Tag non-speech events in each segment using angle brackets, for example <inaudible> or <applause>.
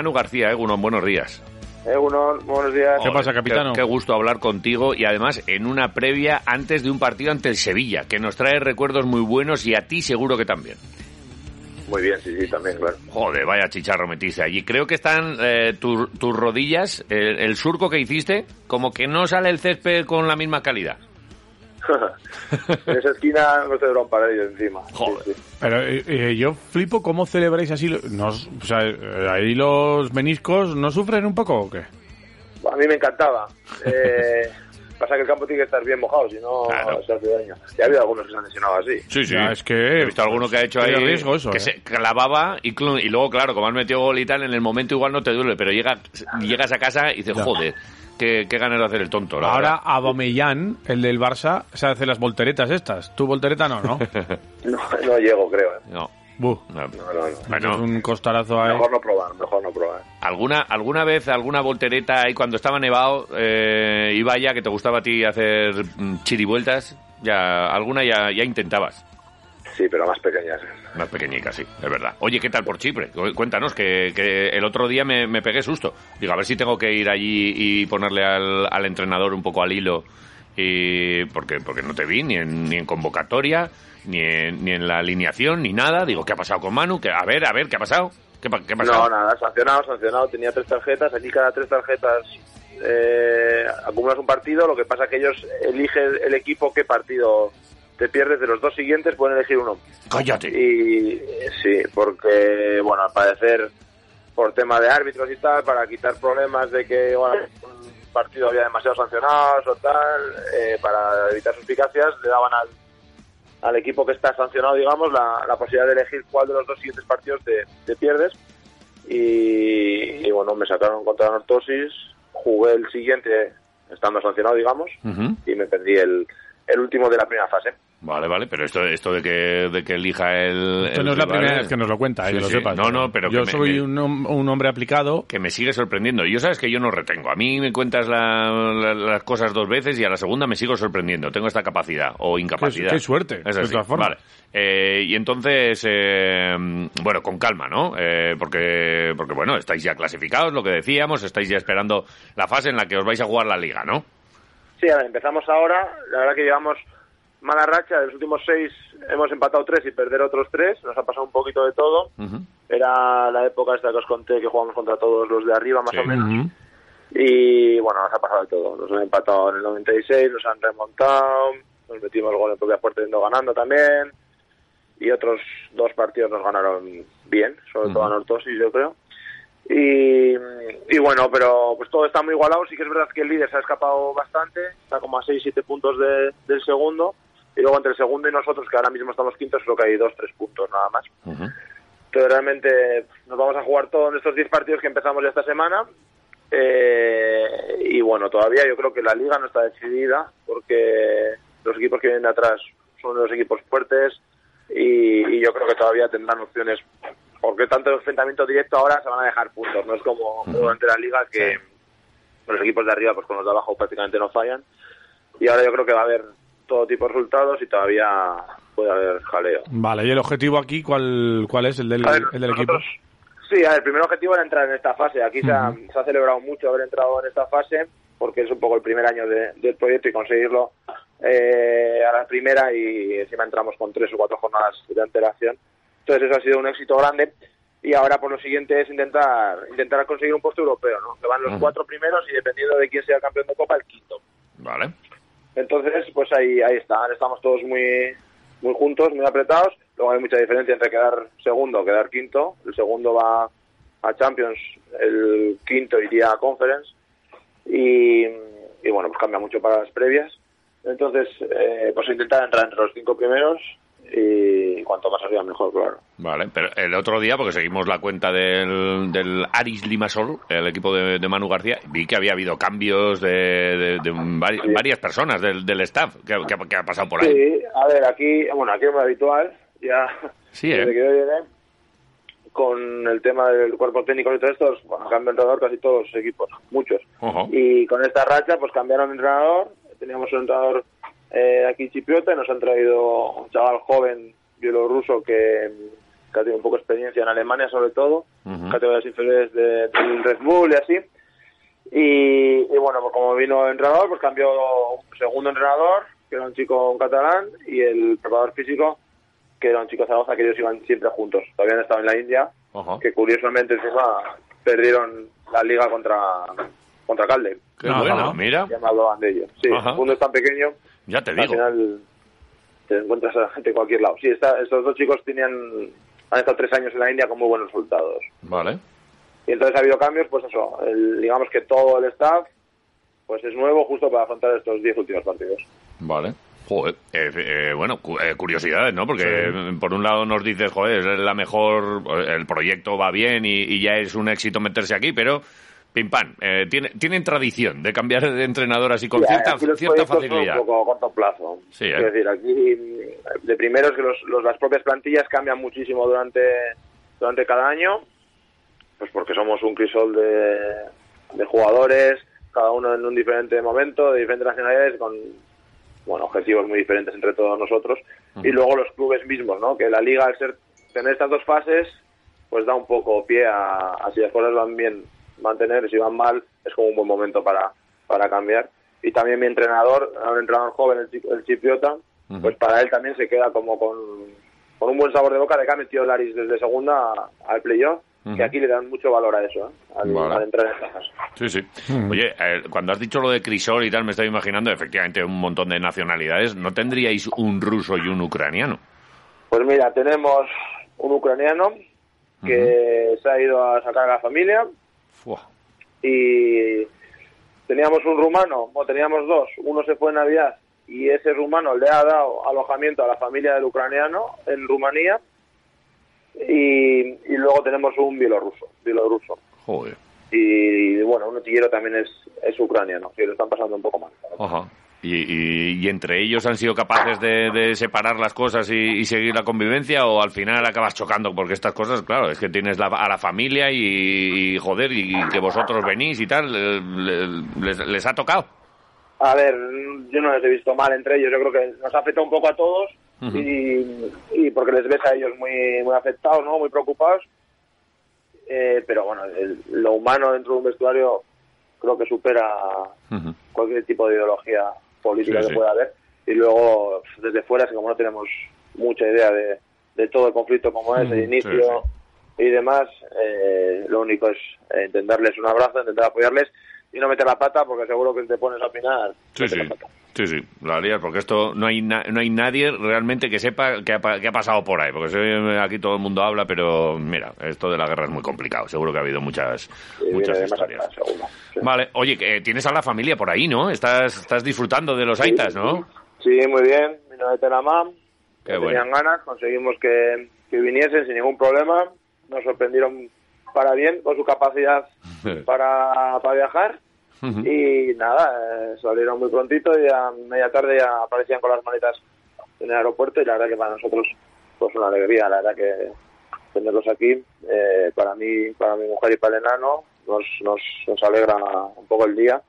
Manu García, Egunon, buenos días. Egunon, buenos días. ¿Qué pasa, capitano? Qué, qué, gusto hablar contigo y además en una previa antes de un partido ante el Sevilla, que nos trae recuerdos muy buenos y a ti seguro que también. Muy bien, sí, sí, también, claro. Joder, vaya chicharro metiste allí. Creo que están eh, tu, tus rodillas, el, el, surco que hiciste, como que no sale el césped con la misma calidad. En esa esquina no te duró un pared encima. Joder. Sí, sí. Pero eh, eh, yo flipo cómo celebráis así. Nos, o sea, eh, ahí los meniscos no sufren un poco o qué? A mí me encantaba. Eh, <laughs> pasa que el campo tiene que estar bien mojado, si no Claro. se hace daño. Ya ha habido algunos que se han lesionado así. Sí, sí. Ya, es que He visto alguno que ha hecho ahí tiene riesgo eso, que ¿eh? se clavaba y, clon- y luego, claro, como has metido gol y tal, en el momento igual no te duele, pero llega, llegas a casa y dices, Ya. joder, qué, qué ganas de hacer el tonto. la Ahora verdad. Aubameyang, el del Barça, se hace las volteretas estas. ¿Tu voltereta no, no? <laughs> No, no llego, creo. ¿eh? No. No. No, no, no. Bueno, Es un costarazo ahí. Mejor no probar, mejor no probar. ¿Alguna, ¿Alguna vez, alguna voltereta ahí cuando estaba nevado, eh, iba ya que te gustaba a ti hacer mm, chirivueltas? Ya, alguna ya, ya intentabas. Sí, pero más pequeñas. ¿eh? Más pequeñica, sí, es verdad. Oye, ¿qué tal por Chipre? Cu- Cuéntanos, que, que el otro día me, me pegué susto. Digo, a ver si tengo que ir allí y ponerle al, al entrenador un poco al hilo. Y porque, porque no te vi ni en, ni en convocatoria, ni en, ni en la alineación, ni nada. Digo, ¿qué ha pasado con Manu? Que, a ver, a ver, ¿qué ha pasado? ¿Qué, pa- qué ha pasado? No, nada, sancionado, sancionado. Tenía tres tarjetas. Aquí cada tres tarjetas eh, acumulas un partido. Lo que pasa es que ellos eligen el equipo qué partido te pierdes. De los dos siguientes pueden elegir uno. Cállate. Y eh, sí, porque, bueno, al parecer, por tema de árbitros y tal, para quitar problemas de que bueno, partido había demasiados sancionados o tal, eh, para evitar suspicacias, le daban al, al equipo que está sancionado, digamos, la, la posibilidad de elegir cuál de los dos siguientes partidos te, te pierdes. Y, y, bueno, me sacaron contra la Nortosis, jugué el siguiente estando sancionado, digamos, y me perdí el, el último de la primera fase. Vale, vale, pero esto, esto de que, de que elija el. Esto el no es la rival, primera vez que nos lo cuenta, eh, Sí, que lo sí. sepas. No, no, pero Yo que soy me- un, hom- un hombre aplicado. que me sigue sorprendiendo. Yo sabes que yo no retengo. A mí me cuentas la- la- las cosas dos veces y a la segunda me sigo sorprendiendo. Tengo esta capacidad o incapacidad. Qué- qué suerte, Es de todas formas. Vale. Eh, y entonces, eh, bueno, con calma, ¿no? Eh, porque, porque, bueno, estáis ya clasificados, lo que decíamos, estáis ya esperando la fase en la que os vais a jugar la liga, ¿no? Sí, a ver, empezamos ahora. La verdad que llevamos mala racha. De los últimos seis hemos empatado tres y perder otros tres. Nos ha pasado un poquito de todo. Era la época esta que os conté que jugamos contra todos los de arriba, más Sí. o menos. Y bueno, nos ha pasado de todo. Nos han empatado en el 96, nos han remontado, nos metimos gol en propia puerta yendo ganando también. Y otros dos partidos nos ganaron bien, sobre todo a Nortosis, yo creo. Y, y bueno, pero pues todo está muy igualado. Sí que es verdad que el líder se ha escapado bastante, está como a 6-7 puntos de- del segundo. Y luego entre el segundo y nosotros, que ahora mismo estamos quintos, creo que hay 2-3 puntos nada más. Ujú. Entonces realmente nos vamos a jugar todos en estos 10 partidos que empezamos ya esta semana. Eh, y bueno, todavía yo creo que la liga no está decidida porque los equipos que vienen de atrás son los equipos fuertes y, y yo creo que todavía tendrán opciones porque tanto enfrentamiento directo ahora se van a dejar puntos. No es como durante la liga que los equipos de arriba pues con los de abajo prácticamente no fallan y ahora yo creo que va a haber todo tipo de resultados y todavía puede haber jaleo. Vale, ¿y el objetivo aquí cuál, cuál es? ¿El del, ver, el del equipo? nosotros- Sí, a ver, el primer objetivo era entrar en esta fase. Aquí se, ha, se ha celebrado mucho haber entrado en esta fase porque es un poco el primer año de- del proyecto y conseguirlo eh, a la primera y encima entramos con tres o cuatro jornadas de antelación. Entonces eso ha sido un éxito grande y ahora por lo siguiente es intentar intentar conseguir un puesto europeo, ¿no? Que van los cuatro primeros y dependiendo de quién sea el campeón de Copa, el quinto. Vale. Entonces, pues ahí, ahí está. Ahora estamos todos muy, muy juntos, muy apretados. Luego hay mucha diferencia entre quedar segundo o quedar quinto. El segundo va a Champions, el quinto iría a Conference. Y, y bueno, pues cambia mucho para las previas. Entonces, eh, pues intentar entrar entre los cinco primeros y cuanto más arriba mejor, claro. Vale, pero el otro día, porque seguimos la cuenta del, del Aris Limasol, el equipo de, de Manu García, vi que había habido cambios de, de- de vari- Sí. varias personas del, del staff. ¿Qué, qué ha- pasado por ahí? Sí, a ver, aquí, bueno, aquí es muy habitual, ya Sí, ¿eh? desde que yo llegué, con el tema del cuerpo técnico y todo esto, bueno, cambian entrenador casi todos los equipos, muchos. Y con esta racha, pues cambiaron de entrenador, teníamos un entrenador eh, aquí chipriota y nos han traído un chaval joven bielorruso que, que ha tenido un poco de experiencia en Alemania sobre todo, Ujú. categorías inferiores de- del Red Bull y así. Y, y bueno, pues como vino el entrenador, pues cambió un segundo entrenador, que era un chico un catalán, y el preparador físico, que era un chico de Zaragoza, que ellos iban siempre juntos. Todavía han estado en la India, Ajá. que curiosamente encima perdieron la liga contra, contra Calde. Qué bueno, mira. Ellos. Sí, Ajá. el mundo es tan pequeño, Ya te al digo. final te encuentras a la gente en cualquier lado. Sí, está, estos dos chicos tenían, han estado tres años en la India con muy buenos resultados. Vale. Y entonces ha habido cambios, pues eso, el- digamos que todo el staff pues es nuevo justo para afrontar estos diez últimos partidos. Vale. Joder, eh, eh, bueno, cu- eh, curiosidades, ¿no? Porque por un lado nos dices, joder, es la mejor, el proyecto va bien y, y ya es un éxito meterse aquí, pero pim pam, eh, tiene, tienen tradición de cambiar de entrenador así con Sí, cierta, aquí los cierta proyectos son facilidad. un poco a corto plazo. Sí, ¿eh? Es decir, aquí de primero es que los, los- las propias plantillas cambian muchísimo durante, durante cada año, pues porque somos un crisol de, de jugadores, cada uno en un diferente momento, de diferentes nacionalidades, con bueno, objetivos muy diferentes entre todos nosotros. Y luego los clubes mismos, ¿no? Que la liga, al ser tener estas dos fases, pues da un poco pie a, a si las cosas van bien, mantener, si van mal, es como un buen momento para, para cambiar. Y también mi entrenador, un entrenador joven, el, el chipriota, pues para él también se queda como con, con un buen sabor de boca de que ha metido Laris desde segunda a- al playoff, que aquí le dan mucho valor a eso, ¿eh? al, Vale. al entrar en estas. Sí, sí. Oye, eh, cuando has dicho lo de Crisol y tal, me estoy imaginando efectivamente un montón de nacionalidades. ¿No tendríais un ruso y un ucraniano? Pues mira, tenemos un ucraniano que se ha ido a sacar a la familia Fua. y teníamos un rumano, o teníamos dos, uno se fue en Navidad y ese rumano le ha dado alojamiento a la familia del ucraniano en Rumanía y, y luego tenemos un bielorruso, bielorruso. Joder. Y bueno, un utillero también es, es ucraniano, que lo están pasando un poco mal. Ajá. ¿Y, y, y entre ellos han sido capaces de, de separar las cosas y, y seguir la convivencia o al final acabas chocando? Porque estas cosas, claro, es que tienes la- a la familia y, joder, y que vosotros venís y tal, eh, le- les, les ha tocado. A ver, yo no les he visto mal entre ellos, yo creo que nos afecta un poco a todos Ujú. y, y porque les ves a ellos muy, muy afectados, ¿no? Muy preocupados. Eh, pero bueno, el- lo humano dentro de un vestuario creo que supera cualquier tipo de ideología política Sí, que pueda haber. Y luego, desde fuera, como no tenemos mucha idea de, de todo el conflicto como es, el inicio y demás, eh, lo único es eh, intentarles un abrazo, intentar apoyarles y no meter la pata, porque seguro que te pones a opinar. Sí, sí. Sí, sí, la lías, porque esto no hay na- no hay nadie realmente que sepa qué ha, pa- ha pasado por ahí, porque aquí todo el mundo habla, pero mira, esto de la guerra es muy complicado, seguro que ha habido muchas muchas historias. Sí. Vale, oye, que tienes a la familia por ahí, ¿no? Estás estás disfrutando de los aitas, ¿no? Sí, muy bien. Vino de Telamam. Bueno. Tenían ganas, conseguimos que, que viniesen sin ningún problema. Nos sorprendieron para bien con su capacidad <laughs> para, para viajar. Y nada, eh, salieron muy prontito y a media tarde ya aparecían con las maletas en el aeropuerto y la verdad que para nosotros pues una alegría, la verdad que tenerlos aquí, eh, para mí, para mi mujer y para el enano, nos, nos, nos alegra un poco el día,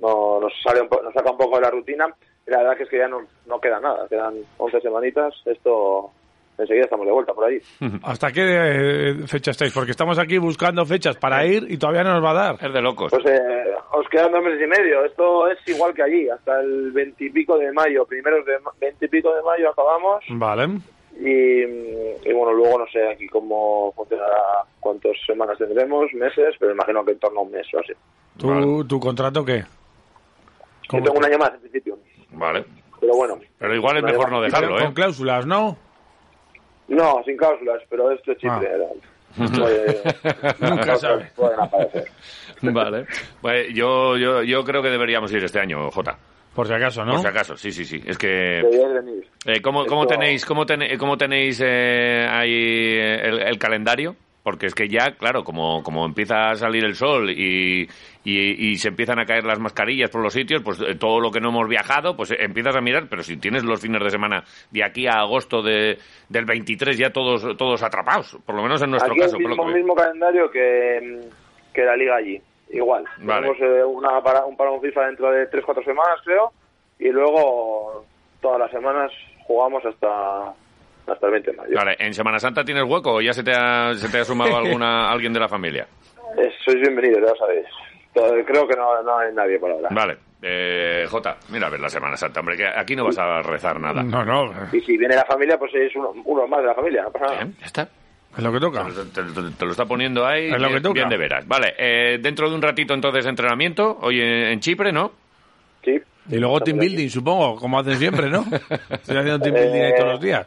no, nos, sale un po- nos saca un poco de la rutina. Y la verdad que es que ya no, no queda nada, quedan 11 semanitas, esto enseguida estamos de vuelta por ahí. <laughs> ¿Hasta qué eh, fecha estáis? Porque estamos aquí buscando fechas para ir y todavía no nos va a dar. Es de locos. Pues eh, os quedan dos meses y medio. Esto es igual que allí, hasta el veintipico de mayo. Primeros de veintipico de mayo acabamos. Vale. Y, y bueno, luego no sé aquí cómo funcionará, cuántas semanas tendremos, meses, pero imagino que en torno a un mes o así. ¿Tu, Vale. ¿tu contrato qué? Yo tengo un año más en principio, Vale. pero bueno. Pero igual es mejor no dejarlo, Con ¿eh? cláusulas, ¿no? No, sin cláusulas, pero esto es Chipre. Ah. era- <laughs> Nunca las sabe. cosas Pueden aparecer. Vale. Pues yo, yo, yo creo que deberíamos ir este año, Jota. Por si acaso, ¿no? Por si acaso, sí, sí, sí. Es que... Eh, ¿cómo, cómo tenéis, cómo tene- cómo tenéis eh, ahí el, el calendario? Porque es que ya, claro, como, como empieza a salir el sol y, y, y se empiezan a caer las mascarillas por los sitios, pues eh, todo lo que no hemos viajado, pues eh, empiezas a mirar, pero si tienes los fines de semana de aquí a agosto de, del 23 ya todos, todos atrapados, por lo menos en nuestro Aquí caso. el que mismo calendario que, que la liga allí. Igual. Vale. Tenemos eh, una para, un parón FIFA dentro de 3-4 semanas, creo. Y luego todas las semanas jugamos hasta hasta el 20 de mayo. Vale, ¿en Semana Santa tienes hueco o ya se te ha, se te ha sumado <laughs> alguna, alguien de la familia? Eh, sois bienvenidos, ya lo sabéis. Creo que no, no hay nadie por ahora. Vale. Eh, Jota, mira a ver la Semana Santa, hombre, que aquí no vas a rezar nada. No, no, Y si viene la familia, pues es uno, uno más de la familia, no pasa nada. Eh, Ya está. es lo que toca. Te, te- te lo está poniendo ahí Es lo bien, que toca. bien de veras. Vale, eh, dentro de un ratito entonces entrenamiento, hoy en, en Chipre, ¿no? Y luego team building, supongo, como hacen siempre, ¿no? <laughs> Estoy haciendo team building ahí todos los días.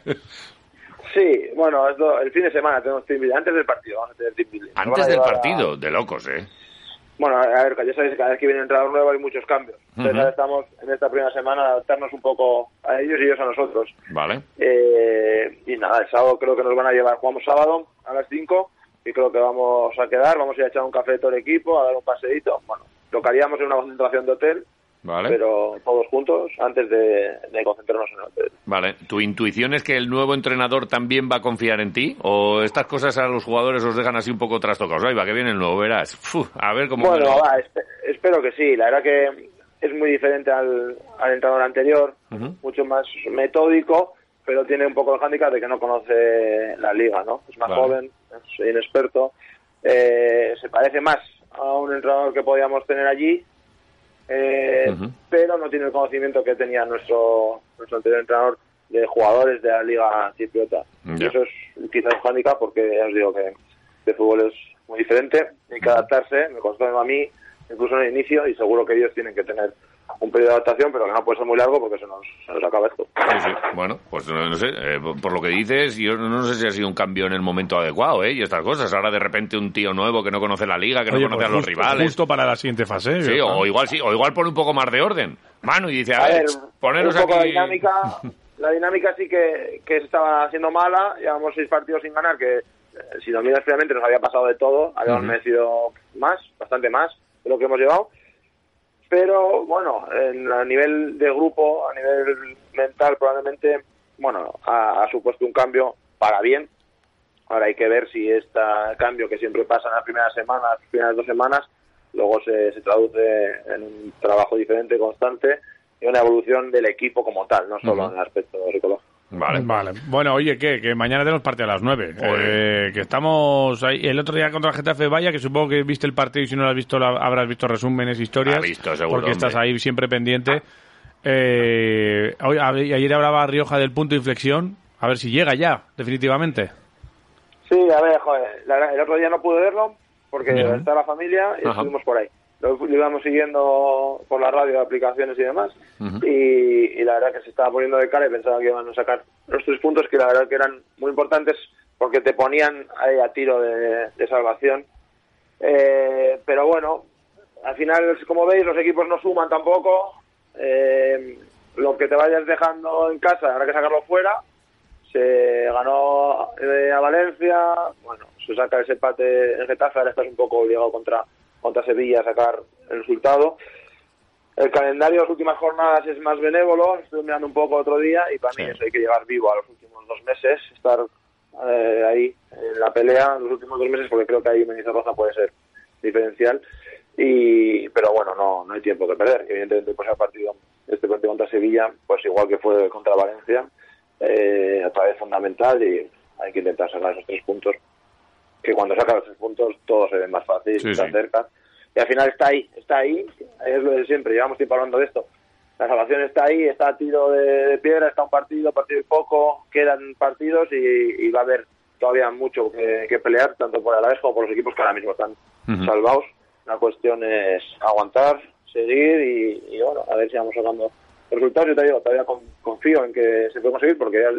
Sí, bueno, el fin de semana tenemos team building. Antes del partido vamos a tener team building. Nos van Antes del a- partido, de locos, ¿eh? Bueno, a ver, ya sabéis que cada vez que viene un entrenador nuevo hay muchos cambios. Entonces ahora estamos en esta primera semana a adaptarnos un poco a ellos y ellos a nosotros. Vale. Eh, y nada, el sábado creo que nos van a llevar, jugamos sábado a las 5 y creo que vamos a quedar, vamos a ir a echar un café todo el equipo, a dar un paseíto. Bueno, lo que haríamos en una concentración de hotel, Vale. pero todos juntos antes de, de concentrarnos en el hotel. Vale. ¿Tu intuición es que el nuevo entrenador también va a confiar en ti? ¿O estas cosas a los jugadores os dejan así un poco trastocados? Ahí va, que viene el nuevo, verás. Fu, a ver cómo... Bueno, lo- va, espe- espero que sí. La verdad que es muy diferente al, al entrenador anterior, Ujú. mucho más metódico, pero tiene un poco el hándicap de que no conoce la liga, ¿no? Es más Vale. joven, es inexperto. Eh, se parece más a un entrenador que podíamos tener allí, eh, pero no tiene el conocimiento que tenía nuestro, nuestro anterior entrenador de jugadores de la liga cipriota. Ya. Y eso es quizás un porque ya os digo que de fútbol es muy diferente, hay que adaptarse, me costó a mí incluso en el inicio y seguro que ellos tienen que tener un periodo de adaptación, pero que no puede ser muy largo porque se nos, se nos acaba esto. Sí, sí. Bueno, pues no, no sé, eh, por- lo que dices, yo no sé si ha sido un cambio en el momento adecuado, ¿eh? Y estas cosas. Ahora de repente un tío nuevo que no conoce la liga, que no conoce pues a los justo- rivales. Justo para la siguiente fase. Sí, ya o igual sí, o igual pone un poco más de orden. Manu y dice, a, A ver, poneros un poco la aquí... dinámica, la dinámica sí que, que se estaba haciendo mala, llevamos seis partidos sin ganar, que eh, si nos miras fríamente nos había pasado de todo, habíamos merecido más, bastante más de lo que hemos llevado, pero bueno, en- a nivel de grupo, a nivel mental probablemente, bueno, ha, ha supuesto un cambio para bien, ahora hay que ver si este cambio que siempre pasa en las primeras semanas, las primeras dos semanas, luego se, se traduce en un trabajo diferente, constante, y una evolución del equipo como tal, no solo en el aspecto psicológico. Vale. Vale. Bueno, oye, ¿qué? Que mañana tenemos partido a las 9. Joder. Eh, que estamos ahí. El otro día contra el Getafe Vaya, que supongo que viste el partido y si no lo has visto, la- habrás visto resúmenes, historias. Ha visto, seguro, Porque estás hombre. ahí siempre pendiente. Eh, ayer hablaba Rioja del punto de inflexión. A ver si llega ya, definitivamente. Sí, a ver, joder, el otro día no pude verlo porque está la familia y Ajá. estuvimos por ahí. Lo, lo íbamos siguiendo por la radio, aplicaciones y demás. Ujú. y, y la verdad que se estaba poniendo de cara y pensaba que iban a sacar los tres puntos que la verdad que eran muy importantes porque te ponían ahí a tiro de, de salvación. Eh, pero bueno, al final, como veis, los equipos no suman tampoco. Eh, lo que te vayas dejando en casa habrá que sacarlo fuera. Se ganó eh, a Valencia, bueno, se saca ese empate en Getafe, ahora estás un poco obligado contra, contra Sevilla sacar el resultado. El calendario de las últimas jornadas es más benévolo, estuve mirando un poco otro día y para mí Sí. eso hay que llegar vivo a los últimos dos meses, estar eh, ahí en la pelea los últimos dos meses porque creo que ahí Menizarroza puede ser diferencial y pero bueno no no hay tiempo que perder evidentemente pues el partido este partido contra Sevilla pues igual que fue contra Valencia eh, otra vez fundamental y hay que intentar sacar esos tres puntos que cuando sacas los tres puntos todo se ve más fácil Sí, está sí. cerca y al final está ahí está ahí es lo de siempre llevamos tiempo hablando de esto la salvación está ahí, está a tiro de, de piedra, está un partido, partido y poco, quedan partidos y, y va a haber todavía mucho que, que pelear, tanto por el Alavés como por los equipos que ahora mismo están salvados. La cuestión es aguantar, seguir y, y, bueno, a ver si vamos sacando resultados. Yo te digo, todavía con- confío en que se puede conseguir porque ya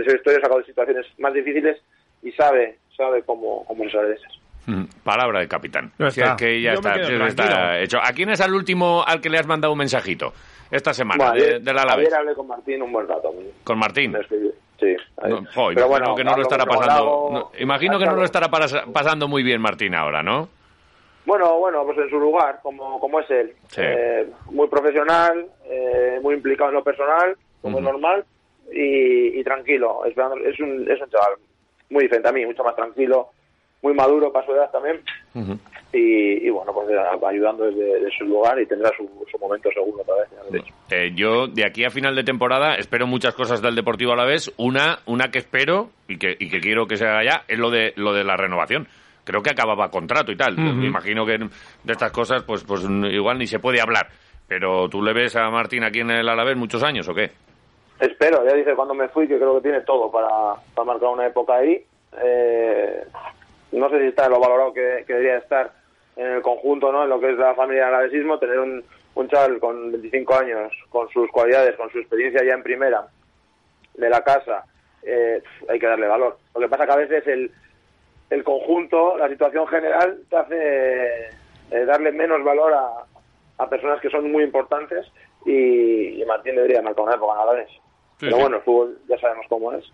ese historia ha sacado de situaciones más difíciles y sabe sabe cómo, cómo sale de esas. Mm, Palabra de capitán. Ya Si es que ya está, es está hecho. ¿A quién es el último al que le has mandado un mensajito esta semana Bueno, de, ayer, del Alavés? ayer hablé con Martín un buen rato. Con Martín. Sí, No, jo, Pero imagino bueno, que no lo estará pasando. No, imagino que no lo estará para- pasando muy bien Martín ahora, ¿no? Bueno, bueno, pues en su lugar, como, como es él. Sí. Eh, muy profesional, eh, muy implicado en lo personal, como es Ujú. normal, y, y tranquilo. Esperando, es, un, es un chaval muy diferente a mí, mucho más tranquilo, muy maduro para su edad también. y, bueno, pues ayudando desde, su lugar y tendrá su, momento seguro otra vez. Eh, yo, de aquí a final de temporada, espero muchas cosas del Deportivo a la vez. Una, una que espero y que, y que quiero que se haga ya es lo de, lo de la renovación creo que acababa contrato y tal. Me imagino que de estas cosas, pues, pues igual ni se puede hablar. Pero tú le ves a Martín aquí en el Alavés muchos años, ¿o qué? Espero, ya dice cuando me fui que creo que tiene todo para, para marcar una época ahí. Eh, no sé si está lo valorado que, debería estar en el conjunto, ¿no? En lo que es la familia del alavesismo, tener un, un chaval con 25 años, con sus cualidades, con su experiencia ya en primera de la casa, eh, hay que darle valor. Lo que pasa que a veces el, el conjunto, la situación general, te hace eh, darle menos valor a, a, personas que son muy importantes y, y Martín debería marcar una época nada Pero bueno, el fútbol ya sabemos cómo es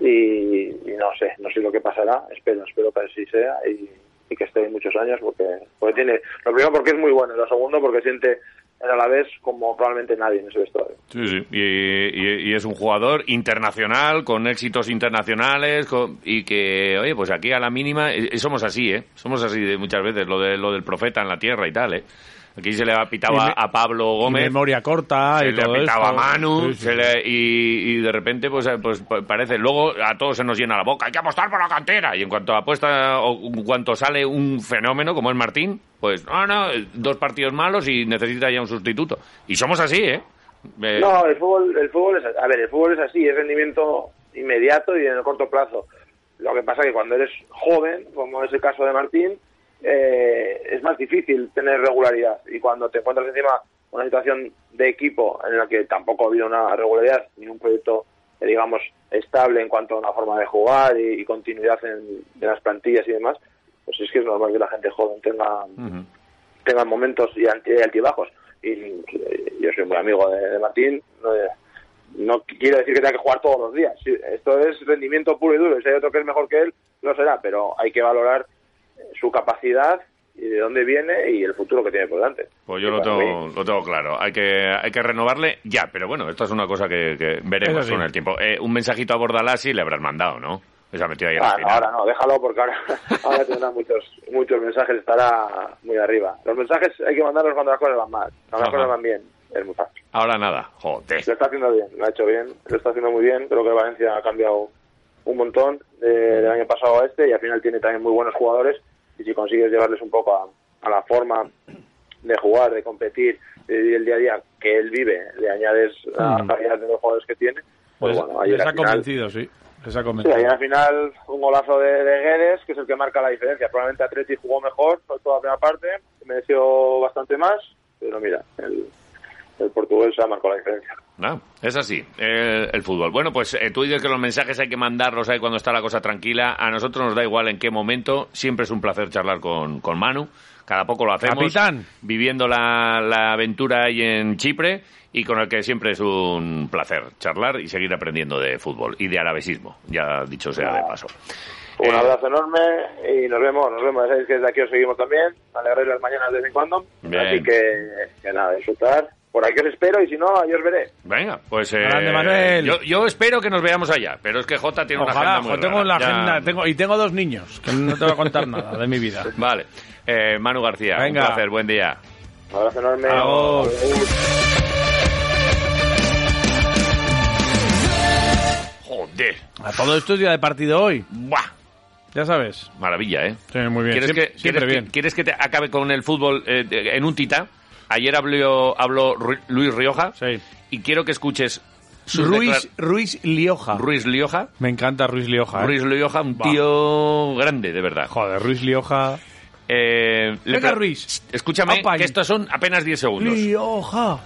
y, no sé, no sé lo que pasará, espero, espero que así sea y, que esté muchos años porque, porque tiene, lo primero porque es muy bueno y lo segundo porque siente a la vez como probablemente nadie en ese vestuario. Sí, sí. Y, es un jugador internacional, con éxitos internacionales, y que, oye, pues aquí a la mínima, eh, eh, somos así, ¿eh? Somos así de muchas veces, lo, de, lo del profeta en la tierra y tal, ¿eh? Aquí se le ha pitado a Pablo Gómez. memoria corta se y le todo ha pitado a Manu. y, de repente, pues, pues parece. Luego a todos se nos llena la boca. Hay que apostar por la cantera. Y en cuanto apuesta o en cuanto sale un fenómeno como es Martín, pues no, no, dos partidos malos y necesita ya un sustituto. Y somos así, ¿eh? eh no, el fútbol, el fútbol es, a ver, el fútbol es así, es rendimiento inmediato y en el corto plazo. Lo que pasa que cuando eres joven, como es el caso de Martín, eh, es más difícil tener regularidad. Y cuando te encuentras encima una situación de equipo en la que tampoco ha habido una regularidad ni un proyecto, eh, digamos, estable en cuanto a una forma de jugar y, continuidad en, las plantillas y demás, pues es que es normal que la gente joven tenga, tenga momentos y, altibajos. Y, yo soy muy amigo de, Martín, no, no, quiero decir que tenga que jugar todos los días. Esto es rendimiento puro y duro. Si hay otro que es mejor que él, lo será, pero hay que valorar su capacidad y de dónde viene y el futuro que tiene por delante. Pues yo lo tengo, lo tengo claro. Hay que, hay que renovarle ya, pero bueno, esto es una cosa que, veremos con el tiempo. Eh, un mensajito a Bordalasi le habrás mandado, ¿no? Esa metido ahí ah, ahora no, déjalo porque ahora, <laughs> ahora tendrá muchos, muchos mensajes, estará muy arriba. Los mensajes hay que mandarlos cuando las cosas van mal, cuando las cosas van bien. Es muy fácil. Ahora nada, joder. Lo está haciendo bien, lo ha hecho bien, lo está haciendo muy bien. Creo que Valencia ha cambiado un montón del año pasado a este y al final tiene también muy buenos jugadores y si consigues llevarles un poco a, la forma de jugar, de competir, de el día a día que él vive, le añades la mm. calidad de los jugadores que tiene, pues, bueno, les ha convencido, sí. Les ha convencido. Sí, al final un golazo de, de, Guedes, que es el que marca la diferencia. Probablemente Atleti jugó mejor, sobre toda la primera parte, mereció bastante más, pero mira, el, el portugués se ha marcado la diferencia. No, es así, el, fútbol. Bueno, pues eh, tú dices que los mensajes hay que mandarlos ahí cuando está la cosa tranquila. A nosotros nos da igual en qué momento. Siempre es un placer charlar con, con Manu. Cada poco lo hacemos. Capitán. Viviendo la, la aventura ahí en Chipre y con el que siempre es un placer charlar y seguir aprendiendo de fútbol y de arabesismo, ya dicho sea de paso. Un eh, abrazo enorme y nos vemos, nos vemos. Ya sabéis que desde aquí os seguimos también. Alegréis las mañanas de vez en cuando. Así que, que nada, disfrutar por aquí os espero y si no, ahí os veré. Venga, pues eh, yo, yo, espero que nos veamos allá, pero es que Jota tiene una agenda muy tengo la agenda, tengo, y tengo dos niños, que no te voy a contar nada de mi vida. <laughs> Vale, eh, Manu García, Venga. un placer, buen día. Un abrazo enorme. Joder. A todo esto es día de partido hoy. Buah. Ya sabes. Maravilla, ¿eh? Sí, muy bien. ¿Quieres, que, ¿quieres, bien. ¿Quieres que te acabe con el fútbol eh, en un tita? Ayer habló, habló Luis Rioja y quiero que escuches Ruiz, Ruiz Lioja. Ruiz Lioja. Me encanta Ruiz Lioja. ¿eh? Ruiz Lioja, un tío grande, de verdad. Joder, Ruiz Lioja. Eh, Venga, Ruiz. Escúchame, que estos son apenas 10 segundos. Lioja.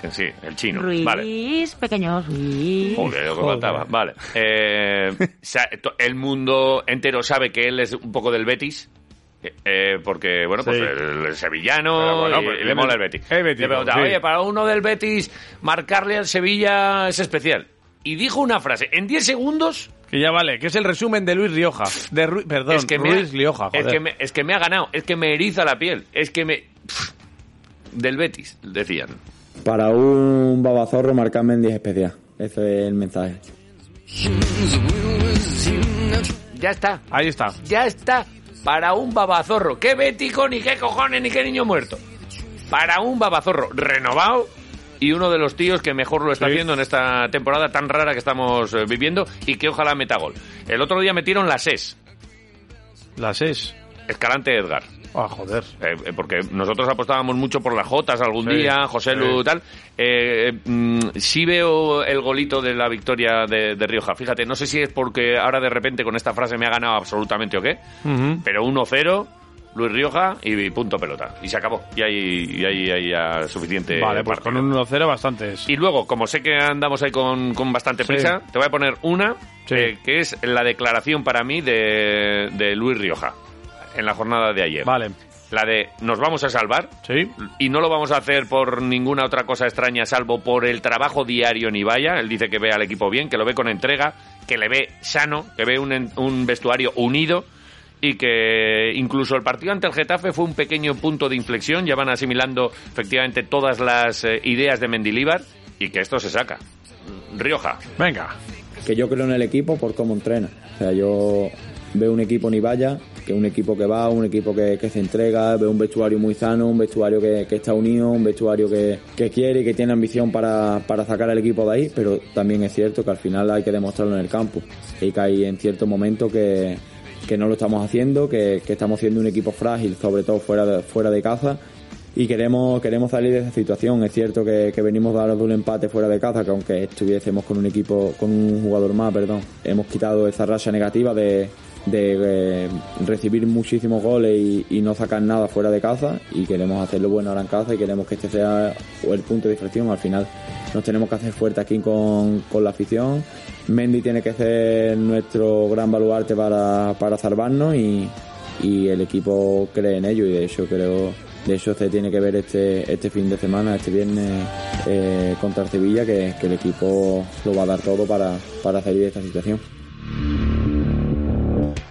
Que sí, el chino. Ruiz, vale. pequeño Ruiz. Joder, lo que faltaba. Vale. Eh, <laughs> el mundo entero sabe que él es un poco del Betis. Eh, porque, bueno, pues el, sevillano y, pues le mola el Betis. oye, para uno del Betis, marcarle al Sevilla es especial. Y dijo una frase, en 10 segundos... Que ya vale, que es el resumen de Luis Rioja. De perdón, es que Luis Rioja, Es que, me, es que me ha ganado, es que me eriza la piel, es que me... del Betis, decían. Para un babazorro, marcarme en 10 especial. Ese es el mensaje. Ya está. Ahí está. Ya está. Para un babazorro. ¡Qué bético, ni qué cojones, ni qué niño muerto! Para un babazorro renovado y uno de los tíos que mejor lo está Sí. haciendo en esta temporada tan rara que estamos eh, viviendo y que ojalá meta gol. El otro día metieron la SES, Las es. Escalante Edgar. Ah, joder. Eh, eh, porque nosotros apostábamos mucho por las Jotas algún Sí, día, José Lu, sí. tal. Eh, mm, sí veo el golito de la victoria de, de Rioja. Fíjate, no sé si es porque ahora de repente con esta frase me ha ganado absolutamente o qué, pero 1-0, Luis Rioja y punto pelota. Y se acabó. Y hay, y hay, hay ya suficiente. Vale, pues con un 1-0 bastantes. Y luego, como sé que andamos ahí con, con bastante Sí. prisa, te voy a poner una eh, que es la declaración para mí de, de Luis Rioja en la jornada de ayer. Vale. La de nos vamos a salvar Sí. y no lo vamos a hacer por ninguna otra cosa extraña salvo por el trabajo diario en Ibaya. Él dice que ve al equipo bien, que lo ve con entrega, que le ve sano, que ve un, en- un vestuario unido y que incluso el partido ante el Getafe fue un pequeño punto de inflexión. Ya van asimilando efectivamente todas las eh, ideas de Mendilíbar y que esto se saca. Rioja. Venga. que yo creo en el equipo por cómo entrena. O sea, yo veo un equipo ni vaya, que un equipo que va, un equipo que, que se entrega, veo un vestuario muy sano, un vestuario que, que está unido, un vestuario que, que quiere y que tiene ambición para, para sacar al equipo de ahí, pero también es cierto que al final hay que demostrarlo en el campo y que hay en cierto momento que, que no lo estamos haciendo, que, que estamos siendo un equipo frágil, sobre todo fuera de, fuera de casa y queremos queremos salir de esa situación. Es cierto que, que venimos de de un empate fuera de casa, que aunque estuviésemos con un equipo, con un jugador más, perdón, hemos quitado esa racha negativa de, de eh, recibir muchísimos goles y, no sacar nada fuera de casa y queremos hacerlo bueno ahora en casa y queremos que este sea el punto de inflexión. Al final nos tenemos que hacer fuerte aquí con, con la afición. Mendy tiene que ser nuestro gran baluarte para, para salvarnos y, y el equipo cree en ello y de hecho creo de hecho se tiene que ver este este fin de semana este viernes eh, contra Sevilla que, que el equipo lo va a dar todo para, para salir de esta situación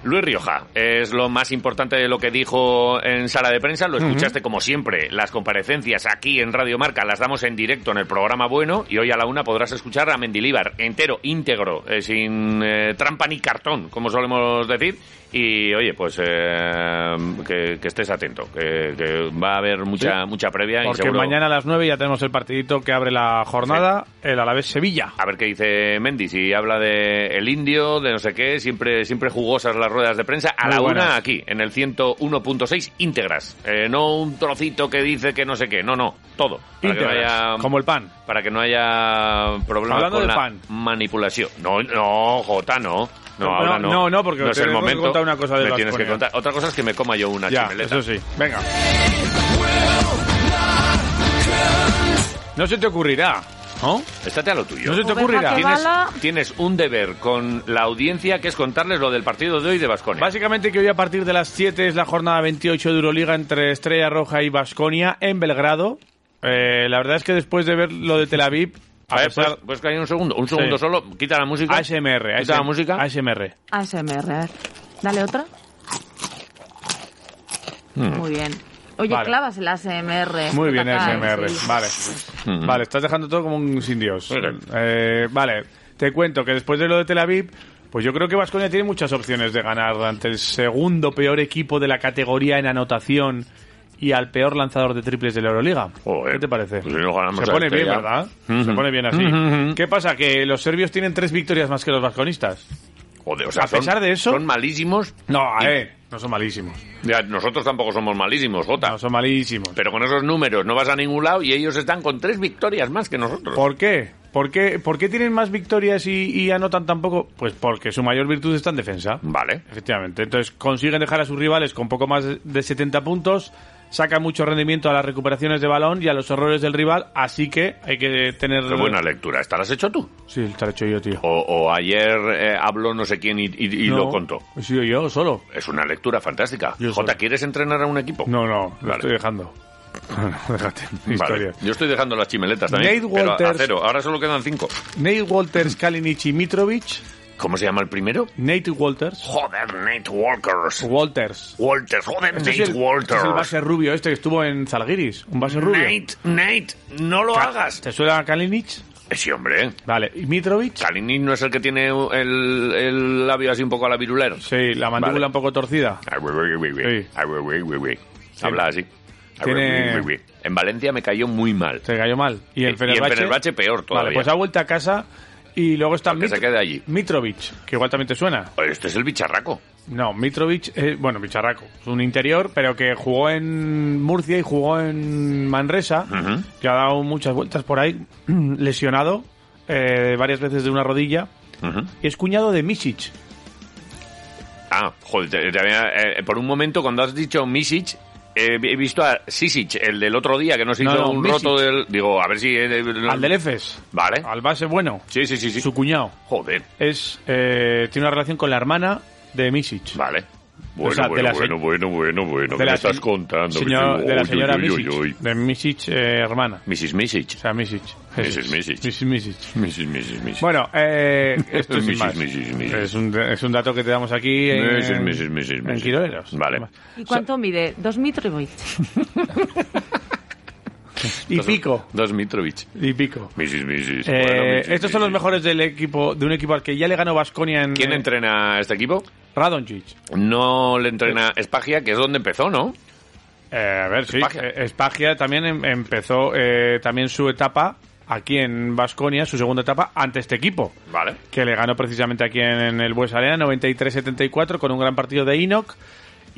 Luis Rioja es lo más importante de lo que dijo en sala de prensa. Lo escuchaste como siempre. Las comparecencias aquí en Radio Marca las damos en directo en el programa Bueno y hoy a la una podrás escuchar a Mendilíbar entero, íntegro, eh, sin eh, trampa ni cartón, como solemos decir. Y oye, pues eh, que, que estés atento, que, que va a haber mucha mucha previa y Porque seguro- mañana a las 9 ya tenemos el partidito que abre la jornada, el Alavés Sevilla. A ver qué dice Mendy, si habla de el indio, de no sé qué, siempre siempre jugosas las ruedas de prensa. A Muy la buenas. una aquí, en el 101.6, íntegras. Eh, no un trocito que dice que no sé qué, no, no, todo. Para que no Íntegras, haya, como el pan. para que no haya problemas Hablando con de la pan. manipulación. No, no, Jota, no. No, No, ahora no. no, no, porque no es te el momento. contar una cosa de Me tienes que contar. Otra cosa es que me coma yo una Ya, chimeleta. eso sí. Venga. No se te ocurrirá, ¿no? Estate a lo tuyo. No se te ocurrirá. Tienes, un deber con la audiencia que es contarles lo del partido de hoy de Vasconia. Básicamente que hoy a partir de las 7 es la jornada 28 de Euroliga entre Estrella Roja y Basconia en Belgrado. Eh, la verdad es que después de ver lo de Tel Aviv, a A ver, pesar- pues, pues callar un segundo, un segundo Sí. solo, quita la música. ASMR, Quita la música. ASMR. ASMR. a ver. Dale otra. Muy bien. Oye, Hmm. Vale. clavas el ASMR. Muy bien, Total, ASMR. sí. Vale. Mm. Vale, estás dejando todo como un sin Dios. Eh, vale, te cuento que después de lo de Tel Aviv, pues yo creo que Vasconia tiene muchas opciones de ganar ante el segundo peor equipo de la categoría en anotación y al peor lanzador de triples de la Euroliga. Joder. ¿Qué te parece? Pues si Se pone bien. ¿verdad? Se pone bien así. ¿Qué pasa? Que los serbios tienen tres victorias más que los vasconistas. Joder, o sea, A pesar son- de eso- Son malísimos. No, a ver, no son malísimos. Ya, nosotros tampoco somos malísimos, Jota. No son malísimos. Pero con esos números no vas a ningún lado y ellos están con tres victorias más que nosotros. ¿Por qué? ¿Por qué, por qué tienen más victorias y, y anotan tan poco? Pues porque su mayor virtud está en defensa. Vale. Efectivamente. Entonces consiguen dejar a sus rivales con poco más de 70 puntos, sacan mucho rendimiento a las recuperaciones de balón y a los errores del rival, así que hay que tener... Qué buena lectura. ¿Esta la has hecho tú? Sí, te lo he hecho yo, tío. O, o ayer eh, habló no sé quién y, y- y No, lo contó. He sido yo solo. Es una lectura fantástica. Yo Jota, solo. ¿quieres entrenar a un equipo? No, no, lo Vale. estoy dejando. <laughs> Déjate, Vale. historia. Yo estoy dejando las chimeletas también. Nate pero a Walters. cero. Ahora solo quedan cinco. Nate Walters, Kalinic y Mitrovic. ¿Cómo se llama el primero? Nate Walters. Joder, Nate Walkers. Walters. Walters, joder, Este Nate es, el, Walters. este es el base rubio este que estuvo en Zalgiris. Un base rubio. Nate, Nate, no lo hagas. ¿Te suena a Kalinic? Eh, Sí, hombre. Vale, ¿y Mitrovic? Kalinic no es el que tiene el, el labio así un poco a la virulero. Sí, la mandíbula Vale. un poco torcida. Sí. Habla así. Tiene-. En Valencia me cayó muy mal. Se cayó mal. Y Y el en Fenerbahce, Fenerbahce peor todavía. Vale, pues ha vuelto a casa y luego está Que se quede allí. Mitrovic, que igual también te suena. Este es el bicharraco. No, Mitrovic, eh, bueno, bicharraco, es un interior, pero que jugó en Murcia y jugó en Manresa, que ha dado muchas vueltas por ahí, <clears throat> lesionado eh, varias veces de una rodilla, y es cuñado de Misic. Ah, joder, te- te había- eh, por un momento cuando has dicho Misic, he visto a Sisic, el del otro día que nos No, hizo no, un Misic. roto del... Digo, a ver si... eh, eh, Al del Efes, Vale. al base bueno, Sí, sí, sí, sí. su cuñado, Joder, es eh, tiene una relación con la hermana de Misic. vale. Bueno, O sea, de bueno, bueno, bueno, bueno, bueno, de ¿qué me estás se- contando? señor- de la señora Misic, de Misic eh, hermana. Mrs. Misic. O sea, Misic. Mrs. Misic. Mrs. Misic. Mrs. Misic. Bueno, eh, esto es Mrs., Mrs.. Es un, es un dato que te damos aquí en, Mrs., Mrs., Mrs., en Mrs.. Quiroleros. Vale. ¿Y cuánto mide? ¿Dos Mitrovic? <laughs> <laughs> Y pico. Dos Mitrovic. Y pico. Eh, Bueno, estos son los mejores del equipo, de un equipo al que ya le ganó Vasconia en ¿Quién eh, entrena a este equipo? Radonjic. No le entrena Espagia, que es donde empezó, ¿no? Eh, a ver, sí. Spagia. eh, también em- empezó eh, también su etapa aquí en Vasconia, su segunda etapa, ante este equipo. Vale. que le ganó precisamente aquí en, en el Bues Arena 93-74 con un gran partido de Enoch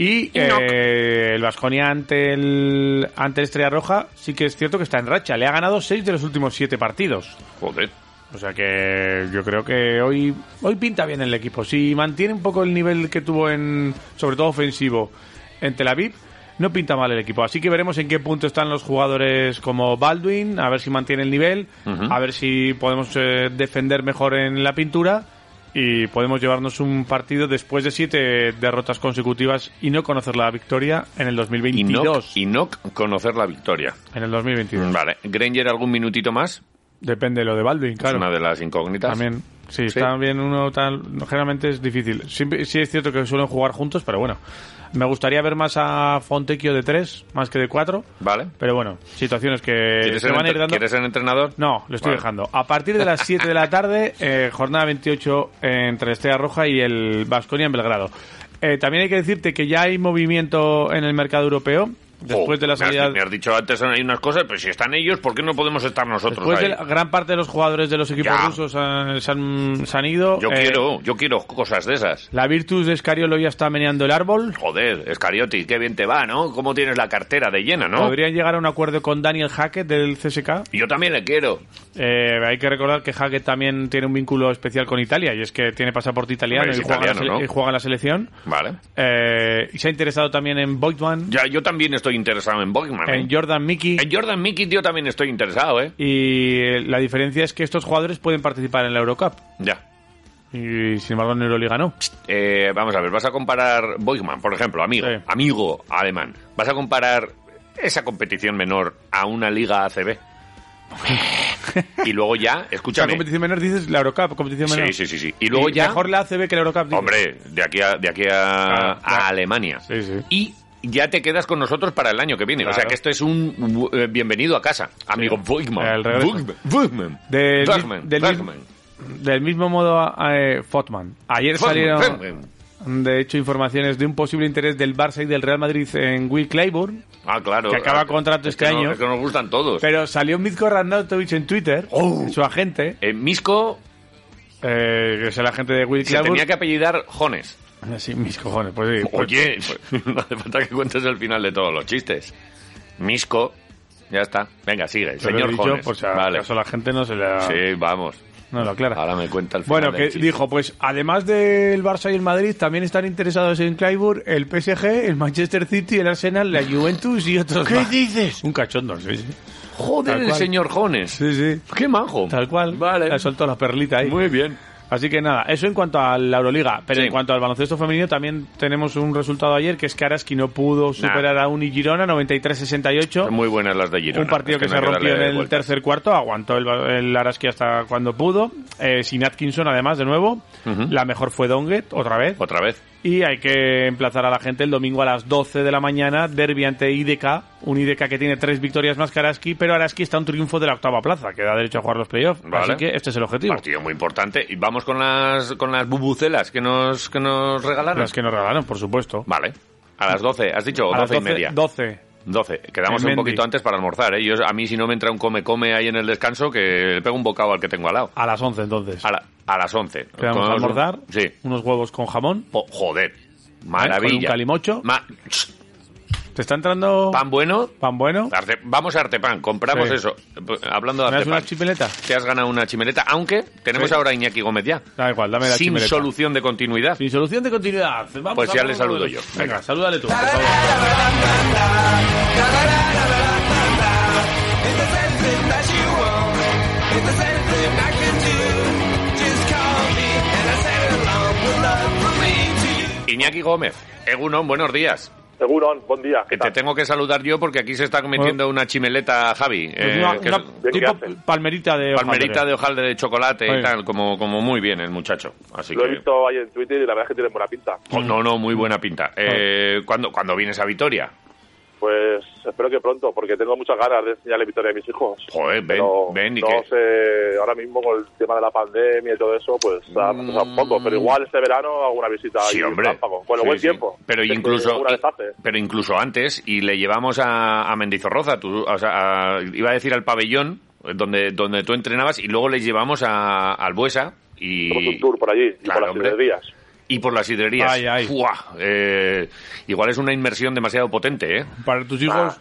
y eh, el Vasconia ante el ante el Estrella Roja sí que es cierto que está en racha. Le ha ganado seis de los últimos siete partidos. Joder. o sea que yo creo que hoy hoy pinta bien el equipo. Si mantiene un poco el nivel que tuvo en sobre todo ofensivo en Tel Aviv no pinta mal el equipo, así que veremos en qué punto están los jugadores como Baldwin, a ver si mantiene el nivel, a ver si podemos eh, defender mejor en la pintura y podemos llevarnos un partido después de siete derrotas consecutivas y no conocer la victoria en el Inoc, 2022. Inoc conocer la victoria. En el 2022. Vale. Granger, ¿algún minutito más? Depende de lo de Baldwin, claro. Es una de las incógnitas. También. Sí, Sí. está bien uno tal. Generalmente es difícil. Siempre, sí es cierto que suelen jugar juntos, pero bueno. Me gustaría ver más a Fontecchio de 3, más que de 4. Vale. Pero bueno, situaciones que ¿Quieres, se van a ir dando. ¿Quieres ser entrenador? No, lo estoy Vale. dejando. A partir de las <laughs> 7 de la tarde, eh, jornada 28 entre Estrella Roja y el Vasconia en Belgrado. Eh, también hay que decirte que ya hay movimiento en el mercado europeo. Después de la me has- salida. Me has, dicho antes hay unas cosas, pero si están ellos, ¿por qué no podemos estar nosotros Después ahí? de la- gran parte de los jugadores de los equipos Ya. rusos han- se, han, se han ido. Yo Eh, quiero, yo quiero cosas de esas. La Virtus de Escariolo ya está meneando el árbol. Joder, Escariotti, qué bien te va, ¿no? ¿Cómo tienes la cartera de llena, no? Podrían llegar a un acuerdo con Daniel Hackett del CSK. Yo también le quiero. Eh, hay que recordar que Hackett también tiene un vínculo especial con Italia y es que tiene pasaporte italiano y, juega y juega en la selección. Vale. Eh, y se ha interesado también en Voigtman, Ya, yo también estoy interesado en Bogman. en Jordan Mickey. En Jordan Mickey, tío, también estoy interesado, ¿eh? Y eh, la diferencia es que estos jugadores pueden participar en la Eurocup. Ya. Y sin embargo en Euroliga no. Eh, vamos a ver, vas a comparar Boigman, por ejemplo, amigo, Sí. amigo alemán. ¿Vas a comparar esa competición menor a una liga ACB? y luego ya, <laughs> escúchame. competición menor dices la Eurocup, competición menor. Sí, sí, sí, sí. Y luego ya, Mejor la ACB que la Eurocup. dices. hombre, de aquí a, de aquí a, Claro, a. Alemania. Sí, sí. Y ya te quedas con nosotros para el año que viene. O sea que esto es un eh, bienvenido a casa, amigo. Boigman. Del, mismo, del mismo modo, eh, Fotman. Ayer salieron, de hecho, informaciones de un posible interés del Barça y del Real Madrid en Will Claiborne, Ah, claro. que acaba contrato es este que no- año. es que nos gustan todos. pero salió Mitko Randatovic en Twitter, Oh. su agente, Eh, Misco eh, que es el agente de Will se tenía que apellidar Jones. Sí, mis cojones, pues pues- <laughs> Oye, <laughs> no hace falta que cuentes el final de todos los chistes. Misco, ya está. Venga, sigue, señor dicho, Jones. por si vale. acaso la gente no se le ha- Sí, vamos. no lo aclara. Ahora me cuenta el final Bueno, que dijo, pues además del Barça y el Madrid, también están interesados en Claiborne el PSG, el Manchester City, el Arsenal, la Juventus y otros ¿Qué más. dices? Un cachondo, sí, sí. Joder, el señor Jones. Sí, sí. Qué majo. Tal cual. Vale. Le soltó la perlita ahí. Muy bien. Así que nada, eso en cuanto a la Euroliga. Pero Sí. en cuanto al baloncesto femenino, también tenemos un resultado ayer, que es que Araski no pudo superar a Uni Girona, 93-68. Muy buenas las de Girona. Un partido Es que, se rompió en el tercer cuarto, aguantó el, el Araski hasta cuando pudo. Eh, sin Atkinson, además, de nuevo. La mejor fue Donget, otra vez. Otra vez. Y hay que emplazar a la gente el domingo a las 12 de la mañana, derbi ante IDK, un IDK que tiene tres victorias más que Araski, pero Araski está un triunfo de la octava plaza, que da derecho a jugar los playoffs. Vale. Así que este es el objetivo. Partido muy importante. Y vamos con las, con las bubucelas que nos, que nos regalaron. Las que nos regalaron, por supuesto. Vale. A las 12, has dicho, A las 12 y media. 12. 12. Quedamos un poquito antes para almorzar, ¿eh? Yo, a mí si no me entra un come-come ahí en el descanso, que le pego un bocado al que tengo al lado. A las 11 entonces. A, la- a las 11. Quedamos a un- almorzar. Sí. Unos huevos con jamón. Po- joder. Maravilla. Con un calimocho. Ma- ¿Te está entrando pan bueno. pan bueno? Arte- vamos a Artepan, compramos Sí. eso. Hablando de ¿Me das Artepan. una chipeleta? Te has ganado una chimeleta, aunque tenemos Sí. ahora a Iñaki Gómez ya. Da igual, dame la Sin chimeleta. solución de continuidad. Sin solución de continuidad. Vamos Pues ya le saludo yo. Venga. Venga, salúdale tú, por favor. Iñaki Gómez, Egunon, buenos días. Seguron, buen día. Que te tengo que saludar yo porque aquí se está metiendo una chimeleta, Javi. Pues eh, una- que una es ¿De qué tipo hace? palmerita de palmerita de hojaldre. de chocolate y tal, como, como muy bien el muchacho. Así Lo he visto ahí en Twitter y la verdad es que tiene buena pinta. Oh, no, no, muy buena pinta. Eh, ¿cuándo, ¿Cuándo vienes a Vitoria? Pues espero que pronto, porque tengo muchas ganas de enseñarle victoria a mis hijos. Joder, ven, Pero ven y no que... sé, ahora mismo con el tema de la pandemia y todo eso, pues ha Mm. pasado poco. Pero igual este verano alguna visita Sí, ahí hombre. Sí, buen sí. tiempo. Pero incluso, pero incluso antes, y le llevamos a, a Mendizorroza, tú, o sea, a- iba a decir al pabellón, donde, donde tú entrenabas, y luego le llevamos a, al Buesa y, un tour por allí, y Claro, por las hombre. librerías. Y por las sidrerías. Ay, ay. Eh, igual es una inmersión demasiado potente, ¿eh? Para tus hijos,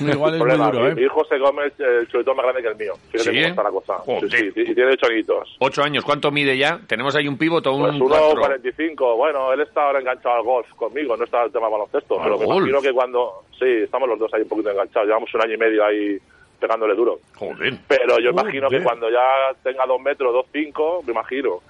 igual es muy duro, mi, ¿eh? mi hijo se come el chuletón más grande que el mío. Fíjate ¿Sí? cómo está la cosa. Joder. Sí, sí, y tiene ocho añitos. Ocho años, ¿cuánto mide ya? Tenemos ahí un pívot o un Pues cuatro. 1.45. Bueno, él está ahora enganchado al golf conmigo, no está el tema baloncesto. ¿Al pero me imagino que cuando. Sí, estamos los dos ahí un poquito enganchados. Llevamos un año y medio ahí pegándole duro. Joder. Pero yo Joder. imagino que cuando ya tenga dos metros, dos cinco, me imagino.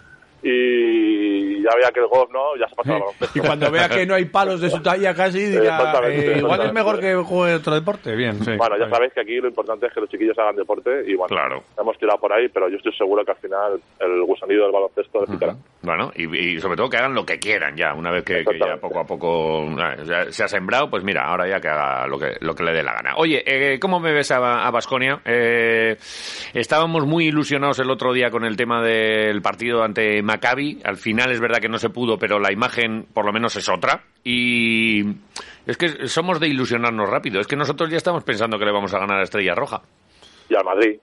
Y ya vea que el golf, ¿no? Ya se pasa. <laughs> Y cuando vea que no hay palos de su talla casi, dirá, eh, igual es mejor que juegue otro deporte. Bien, sí. Bueno, ya sabéis que aquí lo importante es que los chiquillos hagan deporte y bueno, Claro. hemos tirado por ahí, pero yo estoy seguro que al final el gusanillo del baloncesto les picará. Bueno, y, y sobre todo que hagan lo que quieran ya, una vez que, que ya poco a poco ya se ha sembrado, pues mira, ahora ya que haga lo que, lo que le dé la gana. Oye, eh, ¿cómo me ves a Basconia? estábamos muy ilusionados el otro día con el tema del partido ante Maccabi. Al final es verdad que no se pudo, pero la imagen por lo menos es otra. Y es que somos de ilusionarnos rápido. Es que nosotros ya estamos pensando que le vamos a ganar a Estrella Roja. Y al Madrid.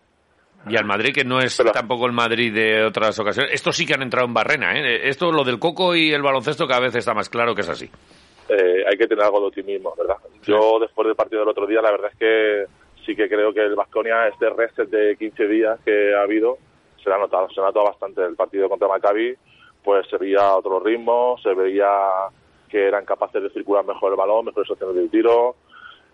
Y al Madrid, que no es Pero- tampoco el Madrid de otras ocasiones. Estos sí que han entrado en barrena, ¿eh? Esto, lo del coco y el baloncesto, cada vez está más claro que es así. eh, hay que tener algo de optimismo, ¿verdad? Yo después del partido del otro día, la verdad es que sí que creo que el Vasconia, este reset de 15 días que ha habido, se notado, se notado bastante. El partido contra Maccabi, pues se veía otro ritmo, se veía que eran capaces de circular mejor el balón, mejores opciones de tiro.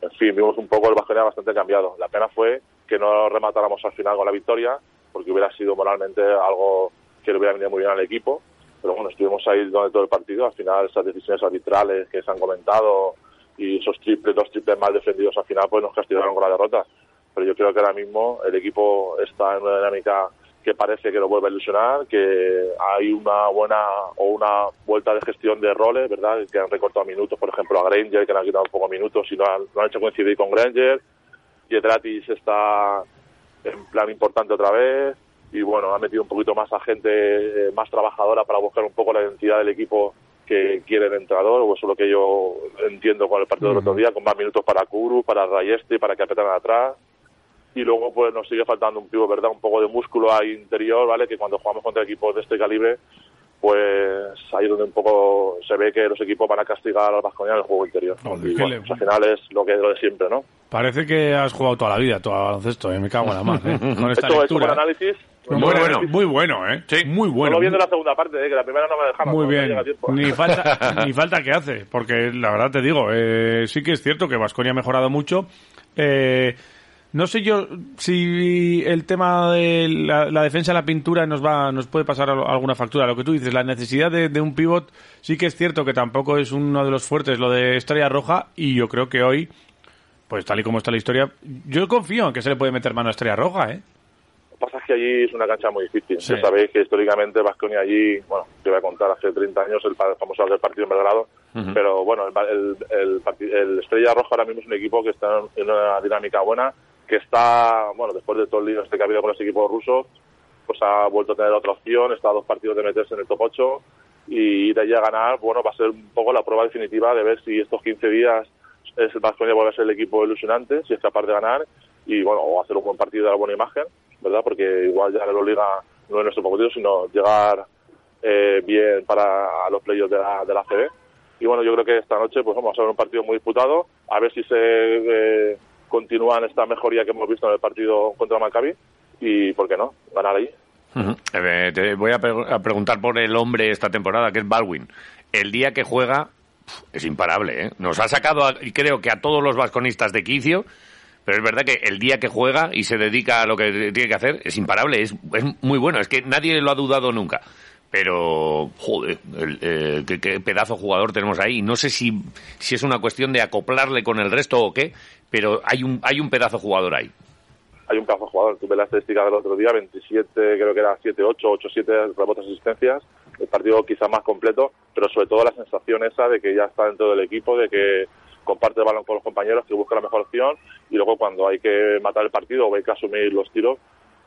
En fin, vimos un poco el Vasconia bastante cambiado. La pena fue que no rematáramos al final con la victoria, porque hubiera sido moralmente algo que le hubiera venido muy bien al equipo pero bueno, estuvimos ahí durante todo el partido. Al final, esas decisiones arbitrales que se han comentado y esos triples, dos triples mal defendidos al final, pues nos castigaron con la derrota. Pero yo creo que ahora mismo el equipo está en una dinámica que parece que lo vuelve a ilusionar, que hay una buena o una vuelta de gestión de roles, ¿verdad? Que han recortado minutos, por ejemplo, a Granger, que le han quitado un poco minutos y no han, no han hecho coincidir con Granger. Yedratis está en plan importante otra vez y bueno, ha metido un poquito más a gente eh, más trabajadora para buscar un poco la identidad del equipo que quiere el entrenador, o eso es lo que yo entiendo con el partido del otro día, con más minutos para Kuru, para Rayeste, para que apretan atrás. Y luego pues nos sigue faltando un pivo, ¿verdad? Un poco de músculo ahí interior, ¿vale? Que cuando jugamos contra equipos de este calibre, pues ahí es donde un poco se ve que los equipos van a castigar al Vasconia en el juego interior. Joder, y bueno, pues al final es lo que lo de siempre, ¿no? Parece que has jugado toda la vida, todo al baloncesto, ¿eh? me cago en la mar, ¿eh? Con esta Hecho, hecho un lectura. análisis. Muy bueno, bueno. muy bueno, ¿eh? Sí. Muy bueno. Solo viendo la segunda parte, ¿eh? que la primera no me dejaba. Muy no bien. Ni falta, <laughs> ni falta que hace, porque la verdad te digo, eh, sí que es cierto que Vasconia ha mejorado mucho. Eh, no sé yo si el tema de la, la defensa de la pintura nos va, nos puede pasar al- alguna factura. Lo que tú dices, la necesidad de, de un pivot, sí que es cierto que tampoco es uno de los fuertes lo de Estrella Roja, y yo creo que hoy, pues tal y como está la historia, yo confío en que se le puede meter mano a Estrella Roja, ¿eh? Lo que pasa es que allí es una cancha muy difícil. Sí. Ya sabéis que históricamente Vasconia allí, bueno, te voy a contar, hace 30 años el famoso del partido en Belgrado, pero bueno, el, el, el el Estrella Roja ahora mismo es un equipo que está en una dinámica buena, que está, bueno, después de todo el lío este que ha habido con los equipos rusos, pues ha vuelto a tener otra opción, está a dos partidos de meterse en el top 8 y de allí a ganar, bueno, va a ser un poco la prueba definitiva de ver si estos 15 días es el Vasconia vuelve a ser el equipo ilusionante, si es capaz de ganar y bueno, o hacer un buen partido de la buena imagen, ¿verdad? Porque igual ya la Euroliga no es nuestro objetivo, sino llegar eh, bien para los playoffs de la, de la CB. Y bueno, yo creo que esta noche pues vamos a ver un partido muy disputado, a ver si se eh, continúan esta mejoría que hemos visto en el partido contra Maccabi y, ¿por qué no?, ganar ahí. Te voy a, pre- a preguntar por el hombre esta temporada, que es Baldwin. El día que juega es imparable, ¿eh? Nos ha sacado, a- y creo que a todos los vasconistas de quicio, pero es verdad que el día que juega y se dedica a lo que tiene que hacer es imparable, es, es muy bueno, es que nadie lo ha dudado nunca. Pero, joder, eh, qué, qué pedazo jugador tenemos ahí. No sé si, si es una cuestión de acoplarle con el resto o qué, pero hay un, hay un pedazo jugador ahí. hay un pedazo jugador. Tuve la estadística del otro día, 27, creo que era 7-8, 8-7 rebotes asistencias. El partido quizá más completo, pero sobre todo la sensación esa de que ya está dentro del equipo, de que comparte el balón con los compañeros, que busca la mejor opción y luego cuando hay que matar el partido o hay que asumir los tiros,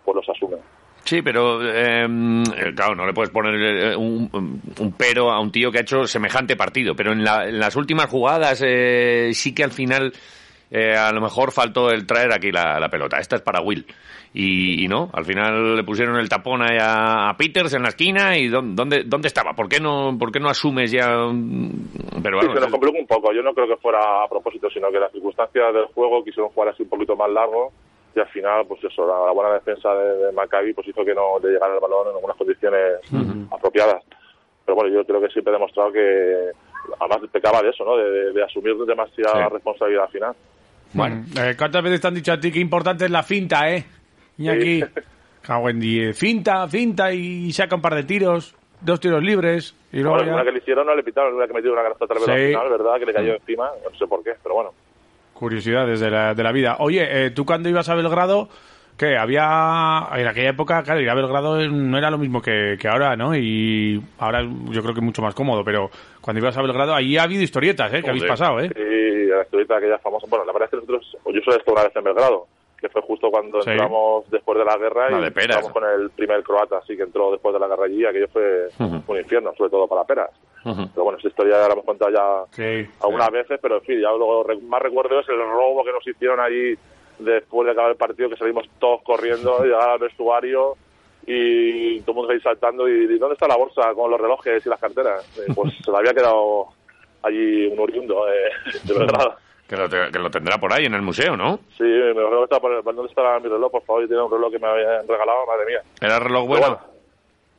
pues los asume. Sí, pero eh, eh, claro, no le puedes poner eh, un, un pero a un tío que ha hecho semejante partido. Pero en, la- en las últimas jugadas eh, sí que al final eh, a lo mejor faltó el traer aquí la, la pelota. Esta es para Will. Y, y no, al final le pusieron el tapón ahí a, a Peters en la esquina y ¿dó- ¿dónde, dónde estaba? ¿Por qué no, por qué no asumes ya? Sí, se nos complicó un poco. Yo no creo que fuera a propósito, sino que las circunstancias del juego quisieron jugar así un poquito más largo y al final, pues eso, la, la buena defensa de, de Maccabi pues hizo que no le llegara el balón en algunas condiciones apropiadas. Pero bueno, yo creo que siempre he demostrado que además pecaba de eso, ¿no? De, de- de asumir demasiada Sí. responsabilidad al final. Bueno, eh, ¿cuántas veces te han dicho a ti que importante es la finta, eh? Iñaki, Sí. <laughs> cago en diez. Finta, finta y saca un par de tiros, dos tiros libres y luego Bueno, ya... una que le hicieron no le pitaron, una que metió una canasta otra vez al Sí. final, ¿verdad? Que le cayó encima, no sé por qué, pero bueno. Curiosidades de la, de la vida. Oye, eh, tú cuando ibas a Belgrado, ¿qué? Había. En aquella época, claro, ir a Belgrado no era lo mismo que, que ahora, ¿no? Y ahora yo creo que es mucho más cómodo, pero cuando ibas a Belgrado, allí ha habido historietas, ¿eh? Que habéis pasado, ¿eh? Y la historieta aquella famosa. Bueno, la verdad es que nosotros, pues yo solo he estado una vez en Belgrado, que fue justo cuando Sí. entramos después de la guerra y Peras. entramos con el primer croata, así que entró después de la guerra allí. Aquello fue un infierno, sobre todo para Peras. Pero bueno, esa historia ya la hemos contado ya Sí. algunas veces, pero en fin, ya lo re- más recuerdo es el robo que nos hicieron allí después de acabar el partido, que salimos todos corriendo, llegar al vestuario y todo el mundo ahí saltando y, ¿y ¿dónde está la bolsa con los relojes y las carteras? Eh, pues se le había quedado allí un oriundo eh, <laughs> de Belgrado. que, lo, que lo tendrá por ahí en el museo, ¿no? Sí, me reloj está por ¿dónde está mi reloj? Por favor, yo tenía un reloj que me habían regalado, madre mía. ¿Era reloj bueno?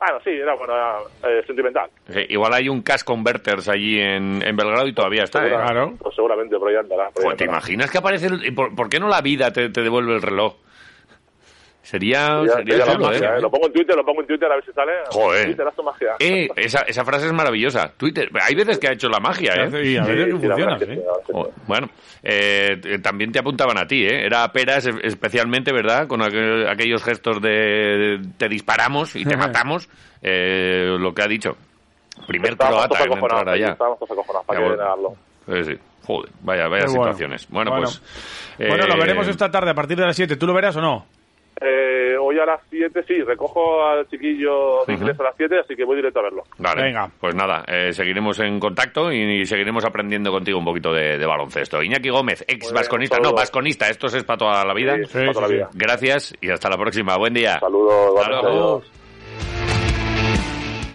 Bueno. Ah, no, sí, era bueno, era, eh, sentimental. Sí, igual hay un Cash Converters allí en, en Belgrado y todavía está, ¿eh? Segura- Claro. Pues seguramente, por ahí andará. por ahí Joder, ¿te imaginas que aparece el- y por, por qué no la vida te, te devuelve el reloj? Sería, sería la magia, ¿eh? ¿eh? Lo pongo en Twitter, lo pongo en Twitter a ver si sale. Joder. Twitter, haz tu magia. Eh, esa, esa frase es maravillosa. Twitter, hay veces que ha hecho la magia, ¿eh? Y a ver Sí, sí, funciona, ¿sí? sí, sí. Oh, Bueno, eh, también te apuntaban a ti, ¿eh? Era Peras especialmente, ¿verdad? Con aquel- aquellos gestos de, te disparamos y te <laughs> matamos, eh, lo que ha dicho. Primer croata todos en entrar allá. Negarlo. Eh, sí. Joder, vaya, vaya bueno. situaciones. Bueno, Bueno. pues... Bueno, lo eh, veremos esta tarde a partir de las 7. ¿Tú lo verás o no? Eh, hoy a las 7, sí, recojo al chiquillo de inglés a las 7, así que voy directo a verlo. Vale, Venga. pues nada, eh, seguiremos en contacto y, seguiremos aprendiendo contigo un poquito de, de baloncesto. Iñaki Gómez, ex vasconista, no, vasconista, esto es para toda la vida. Sí, Sí, para toda sí, la sí. vida. Gracias y hasta la próxima. Buen día. Saludos, adiós.